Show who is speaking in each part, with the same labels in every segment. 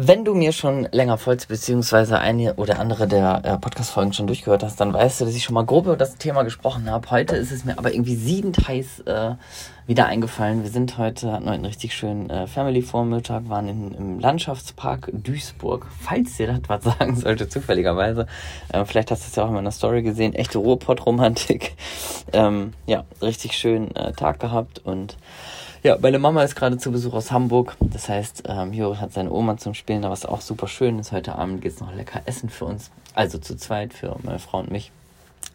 Speaker 1: Wenn du mir schon länger folgst, beziehungsweise eine oder andere der äh, Podcast-Folgen schon durchgehört hast, dann weißt du, dass ich schon mal grob über das Thema gesprochen habe. Heute ist es mir aber irgendwie siedend heiß äh, wieder eingefallen. Wir sind heute, hatten heute einen richtig schönen äh, Family-Vormittag, waren in, im Landschaftspark Duisburg. Falls dir das was sagen sollte, zufälligerweise. Äh, vielleicht hast du es ja auch in meiner Story gesehen. Echte Ruhrpott-Romantik. Ähm, ja, richtig schönen äh, Tag gehabt und ja, meine Mama ist gerade zu Besuch aus Hamburg. Das heißt, ähm, Juri hat seine Oma zum Spielen, da was auch super schön ist. Heute Abend gibt es noch lecker Essen für uns. Also zu zweit, für meine Frau und mich.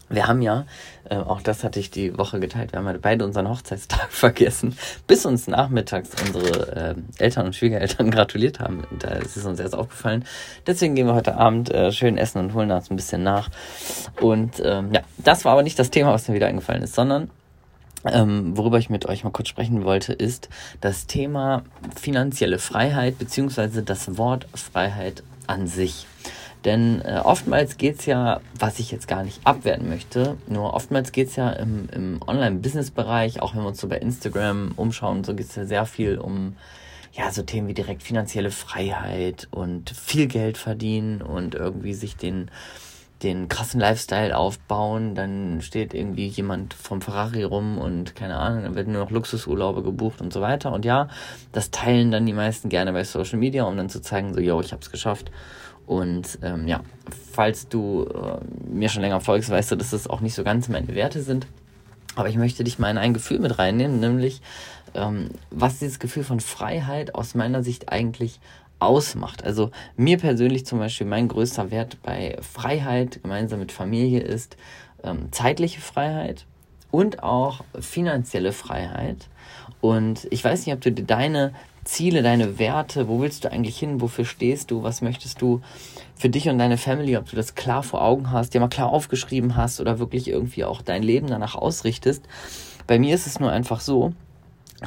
Speaker 1: Wir haben ja, äh, auch das hatte ich die Woche geteilt, wir haben ja beide unseren Hochzeitstag vergessen, bis uns nachmittags unsere äh, Eltern und Schwiegereltern gratuliert haben. Da ist es uns erst aufgefallen. Deswegen gehen wir heute Abend äh, schön essen und holen uns ein bisschen nach. Und ähm, ja, das war aber nicht das Thema, was mir wieder eingefallen ist, sondern ähm, worüber ich mit euch mal kurz sprechen wollte, ist das Thema finanzielle Freiheit beziehungsweise das Wort Freiheit an sich. Denn äh, oftmals geht's ja, was ich jetzt gar nicht abwerten möchte, nur oftmals geht's ja im, im Online-Business-Bereich, auch wenn wir uns so bei Instagram umschauen, so geht's ja sehr viel um ja, so Themen wie direkt finanzielle Freiheit und viel Geld verdienen und irgendwie sich den den krassen Lifestyle aufbauen, dann steht irgendwie jemand vom Ferrari rum und keine Ahnung, dann werden nur noch Luxusurlaube gebucht und so weiter. Und ja, das teilen dann die meisten gerne bei Social Media, um dann zu zeigen, so, yo, ich hab's geschafft. Und ähm, ja, falls du äh, mir schon länger folgst, weißt du, dass das auch nicht so ganz meine Werte sind. Aber ich möchte dich mal in ein Gefühl mit reinnehmen, nämlich ähm, was dieses Gefühl von Freiheit aus meiner Sicht eigentlich ausmacht. Also mir persönlich zum Beispiel mein größter Wert bei Freiheit gemeinsam mit Familie ist ähm, zeitliche Freiheit und auch finanzielle Freiheit. Und ich weiß nicht, ob du dir deine Ziele, deine Werte, wo willst du eigentlich hin, wofür stehst du, was möchtest du für dich und deine Family, ob du das klar vor Augen hast, dir mal klar aufgeschrieben hast oder wirklich irgendwie auch dein Leben danach ausrichtest. Bei mir ist es nur einfach so,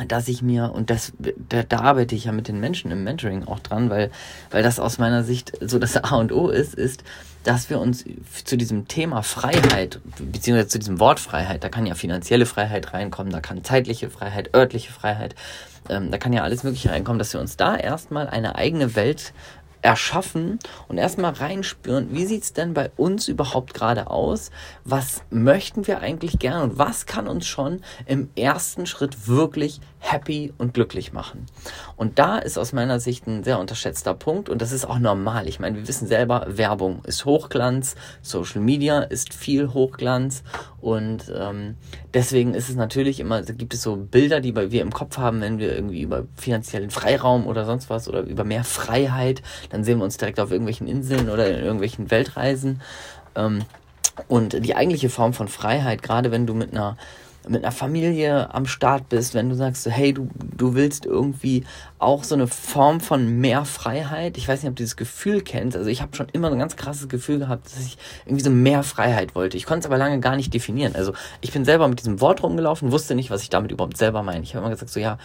Speaker 1: dass ich mir, und das, da, da arbeite ich ja mit den Menschen im Mentoring auch dran, weil, weil das aus meiner Sicht so das A und O ist, ist, dass wir uns zu diesem Thema Freiheit, beziehungsweise zu diesem Wort Freiheit, da kann ja finanzielle Freiheit reinkommen, da kann zeitliche Freiheit, örtliche Freiheit, ähm, da kann ja alles Mögliche reinkommen, dass wir uns da erstmal eine eigene Welt erschaffen und erstmal reinspüren, wie sieht es denn bei uns überhaupt gerade aus? Was möchten wir eigentlich gern und was kann uns schon im ersten Schritt wirklich happy und glücklich machen? Und da ist aus meiner Sicht ein sehr unterschätzter Punkt und das ist auch normal. Ich meine, wir wissen selber, Werbung ist Hochglanz, Social Media ist viel Hochglanz und ähm, deswegen ist es natürlich immer, gibt es so Bilder, die wir im Kopf haben, wenn wir irgendwie über finanziellen Freiraum oder sonst was oder über mehr Freiheit, dann sehen wir uns direkt auf irgendwelchen Inseln oder in irgendwelchen Weltreisen. Ähm, und die eigentliche Form von Freiheit, gerade wenn du mit einer mit einer Familie am Start bist, wenn du sagst, hey, du, du willst irgendwie auch so eine Form von mehr Freiheit. Ich weiß nicht, ob du dieses Gefühl kennst. Also ich habe schon immer ein ganz krasses Gefühl gehabt, dass ich irgendwie so mehr Freiheit wollte. Ich konnte es aber lange gar nicht definieren. Also ich bin selber mit diesem Wort rumgelaufen, wusste nicht, was ich damit überhaupt selber meine. Ich habe immer gesagt, so ja,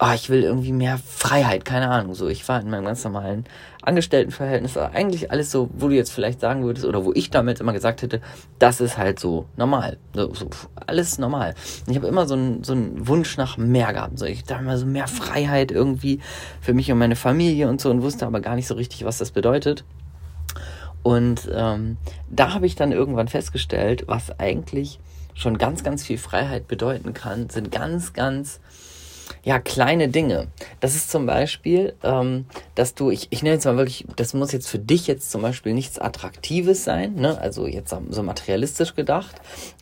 Speaker 1: oh, ich will irgendwie mehr Freiheit, keine Ahnung. So, ich war in meinem ganz normalen Angestelltenverhältnis, eigentlich alles so, wo du jetzt vielleicht sagen würdest, oder wo ich damals immer gesagt hätte, das ist halt so normal. So, so alles normal. Und ich habe immer so einen so Wunsch nach mehr gehabt. So, ich dachte immer so mehr Freiheit irgendwie für mich und meine Familie und so und wusste aber gar nicht so richtig, was das bedeutet. Und ähm, da habe ich dann irgendwann festgestellt, was eigentlich schon ganz, ganz viel Freiheit bedeuten kann, sind ganz, ganz ja, kleine Dinge. Das ist zum Beispiel, ähm, dass du, ich, ich nenne jetzt mal wirklich, das muss jetzt für dich jetzt zum Beispiel nichts Attraktives sein, ne? also jetzt so materialistisch gedacht,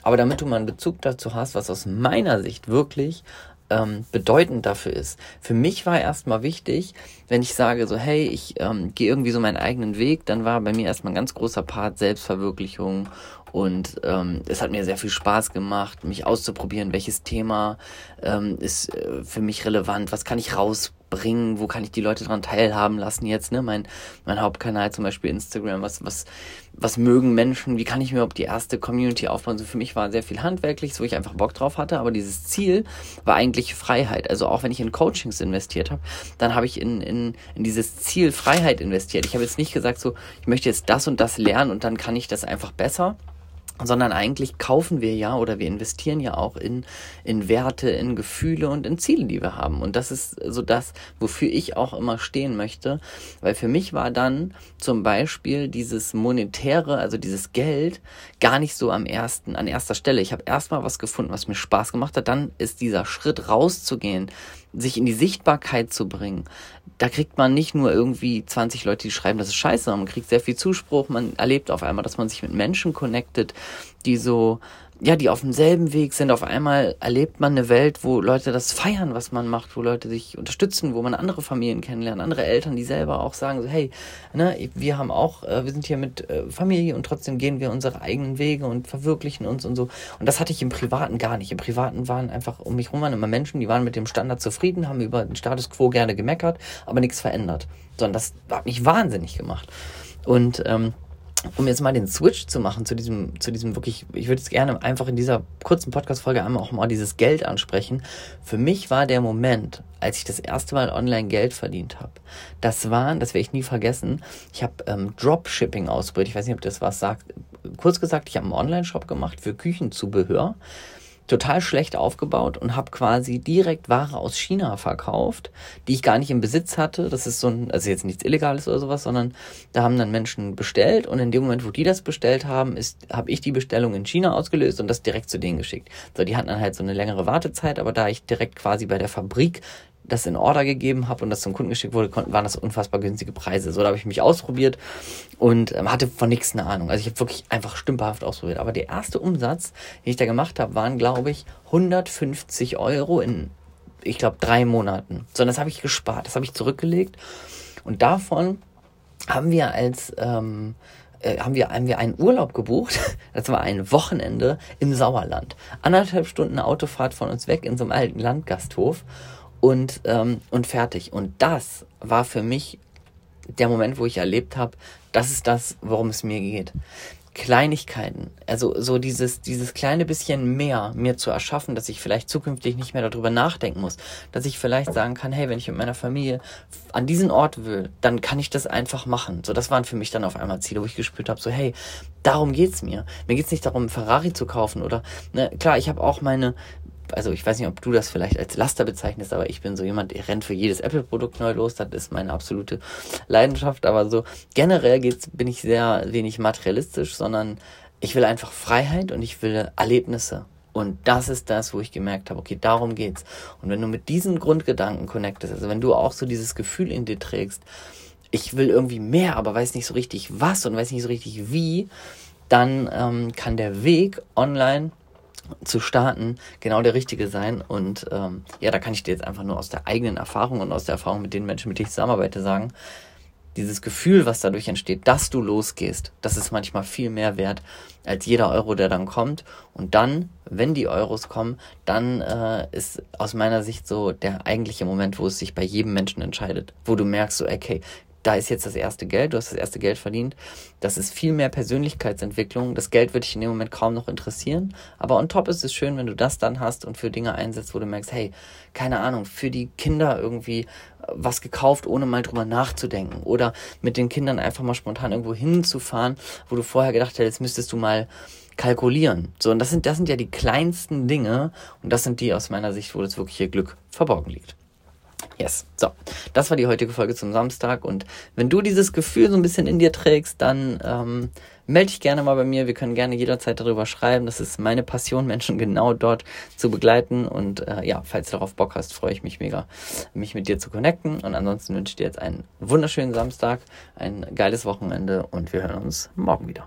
Speaker 1: aber damit du mal einen Bezug dazu hast, was aus meiner Sicht wirklich ähm, bedeutend dafür ist. Für mich war erstmal wichtig, wenn ich sage so, hey, ich ähm, gehe irgendwie so meinen eigenen Weg, dann war bei mir erstmal ein ganz großer Part Selbstverwirklichung und ähm, es hat mir sehr viel Spaß gemacht, mich auszuprobieren, welches Thema ähm, ist äh, für mich relevant, was kann ich rausbringen, wo kann ich die Leute daran teilhaben lassen jetzt, ne? Mein, mein Hauptkanal zum Beispiel Instagram, was, was, was mögen Menschen, wie kann ich mir überhaupt die erste Community aufbauen? So für mich war sehr viel handwerklich, wo ich einfach Bock drauf hatte, aber dieses Ziel war eigentlich Freiheit. Also auch wenn ich in Coachings investiert habe, dann habe ich in, in, in dieses Ziel Freiheit investiert. Ich habe jetzt nicht gesagt, so, ich möchte jetzt das und das lernen und dann kann ich das einfach besser sondern eigentlich kaufen wir ja oder wir investieren ja auch in, in Werte, in Gefühle und in Ziele, die wir haben. Und das ist so das, wofür ich auch immer stehen möchte, weil für mich war dann zum Beispiel dieses monetäre, also dieses Geld, gar nicht so am ersten, an erster Stelle. Ich habe erstmal was gefunden, was mir Spaß gemacht hat. Dann ist dieser Schritt rauszugehen, sich in die Sichtbarkeit zu bringen, da kriegt man nicht nur irgendwie 20 Leute, die schreiben, das ist scheiße, sondern man kriegt sehr viel Zuspruch, man erlebt auf einmal, dass man sich mit Menschen connectet, die so ja, die auf demselben Weg sind. Auf einmal erlebt man eine Welt, wo Leute das feiern, was man macht, wo Leute sich unterstützen, wo man andere Familien kennenlernt, andere Eltern, die selber auch sagen so, hey, ne, wir haben auch, äh, wir sind hier mit äh, Familie und trotzdem gehen wir unsere eigenen Wege und verwirklichen uns und so. Und das hatte ich im Privaten gar nicht. Im Privaten waren einfach um mich rum waren immer Menschen, die waren mit dem Standard zufrieden, haben über den Status quo gerne gemeckert, aber nichts verändert. Sondern das hat mich wahnsinnig gemacht. Und ähm, um jetzt mal den Switch zu machen zu diesem, zu diesem wirklich, ich würde jetzt gerne einfach in dieser kurzen Podcast-Folge einmal auch mal dieses Geld ansprechen. Für mich war der Moment, als ich das erste Mal online Geld verdient habe, das waren, das werde ich nie vergessen, ich habe ähm, Dropshipping ausprobiert, ich weiß nicht, ob das was sagt. Kurz gesagt, ich habe einen Online-Shop gemacht für Küchenzubehör total schlecht aufgebaut und habe quasi direkt Ware aus China verkauft, die ich gar nicht im Besitz hatte. Das ist so ein, also jetzt nichts Illegales oder sowas, sondern da haben dann Menschen bestellt und in dem Moment, wo die das bestellt haben, ist, habe ich die Bestellung in China ausgelöst und das direkt zu denen geschickt. So, die hatten dann halt so eine längere Wartezeit, aber da ich direkt quasi bei der Fabrik das in Order gegeben habe und das zum Kunden geschickt wurde, waren das unfassbar günstige Preise. So, da habe ich mich ausprobiert und ähm, hatte von nichts eine Ahnung. Also ich habe wirklich einfach stümperhaft ausprobiert. Aber der erste Umsatz, den ich da gemacht habe, waren, glaube ich, 150 Euro in, ich glaube, drei Monaten. So, das habe ich gespart, das habe ich zurückgelegt. Und davon haben wir als ähm, äh, haben wir, haben wir einen Urlaub gebucht. Das war ein Wochenende im Sauerland. Anderthalb Stunden Autofahrt von uns weg in so einem alten Landgasthof und, ähm, und fertig. Und das war für mich der Moment, wo ich erlebt habe, das ist das, worum es mir geht. Kleinigkeiten, also so dieses, dieses kleine bisschen mehr mir zu erschaffen, dass ich vielleicht zukünftig nicht mehr darüber nachdenken muss, dass ich vielleicht sagen kann, hey, wenn ich mit meiner Familie an diesen Ort will, dann kann ich das einfach machen. So, das waren für mich dann auf einmal Ziele, wo ich gespürt habe, so, hey, darum geht's mir. Mir geht's nicht darum, Ferrari zu kaufen oder, ne, klar, ich habe auch meine, also ich weiß nicht, ob du das vielleicht als Laster bezeichnest, aber ich bin so jemand, der rennt für jedes Apple-Produkt neu los. Das ist meine absolute Leidenschaft. Aber so generell geht's, bin ich sehr wenig materialistisch, sondern ich will einfach Freiheit und ich will Erlebnisse. Und das ist das, wo ich gemerkt habe, okay, darum geht's. Und wenn du mit diesen Grundgedanken connectest, also wenn du auch so dieses Gefühl in dir trägst, ich will irgendwie mehr, aber weiß nicht so richtig was und weiß nicht so richtig wie, dann ähm, kann der Weg online zu starten genau der richtige sein. Und ähm, ja, da kann ich dir jetzt einfach nur aus der eigenen Erfahrung und aus der Erfahrung mit den Menschen, mit denen ich zusammenarbeite, sagen, dieses Gefühl, was dadurch entsteht, dass du losgehst, das ist manchmal viel mehr wert als jeder Euro, der dann kommt. Und dann, wenn die Euros kommen, dann äh, ist aus meiner Sicht so der eigentliche Moment, wo es sich bei jedem Menschen entscheidet, wo du merkst, so, okay, da ist jetzt das erste Geld, du hast das erste Geld verdient. Das ist viel mehr Persönlichkeitsentwicklung. Das Geld wird dich in dem Moment kaum noch interessieren. Aber on top ist es schön, wenn du das dann hast und für Dinge einsetzt, wo du merkst, hey, keine Ahnung, für die Kinder irgendwie äh, was gekauft, ohne mal drüber nachzudenken. Oder mit den Kindern einfach mal spontan irgendwo hinzufahren, wo du vorher gedacht hättest, müsstest du mal kalkulieren. So, und das sind, das sind ja die kleinsten Dinge und das sind die aus meiner Sicht, wo das wirkliche Glück verborgen liegt. Yes. So, das war die heutige Folge zum Samstag. Und wenn du dieses Gefühl so ein bisschen in dir trägst, dann ähm, melde dich gerne mal bei mir. Wir können gerne jederzeit darüber schreiben. Das ist meine Passion, Menschen genau dort zu begleiten. Und äh, ja, falls du darauf Bock hast, freue ich mich mega, mich mit dir zu connecten. Und ansonsten wünsche ich dir jetzt einen wunderschönen Samstag, ein geiles Wochenende und wir hören uns morgen wieder.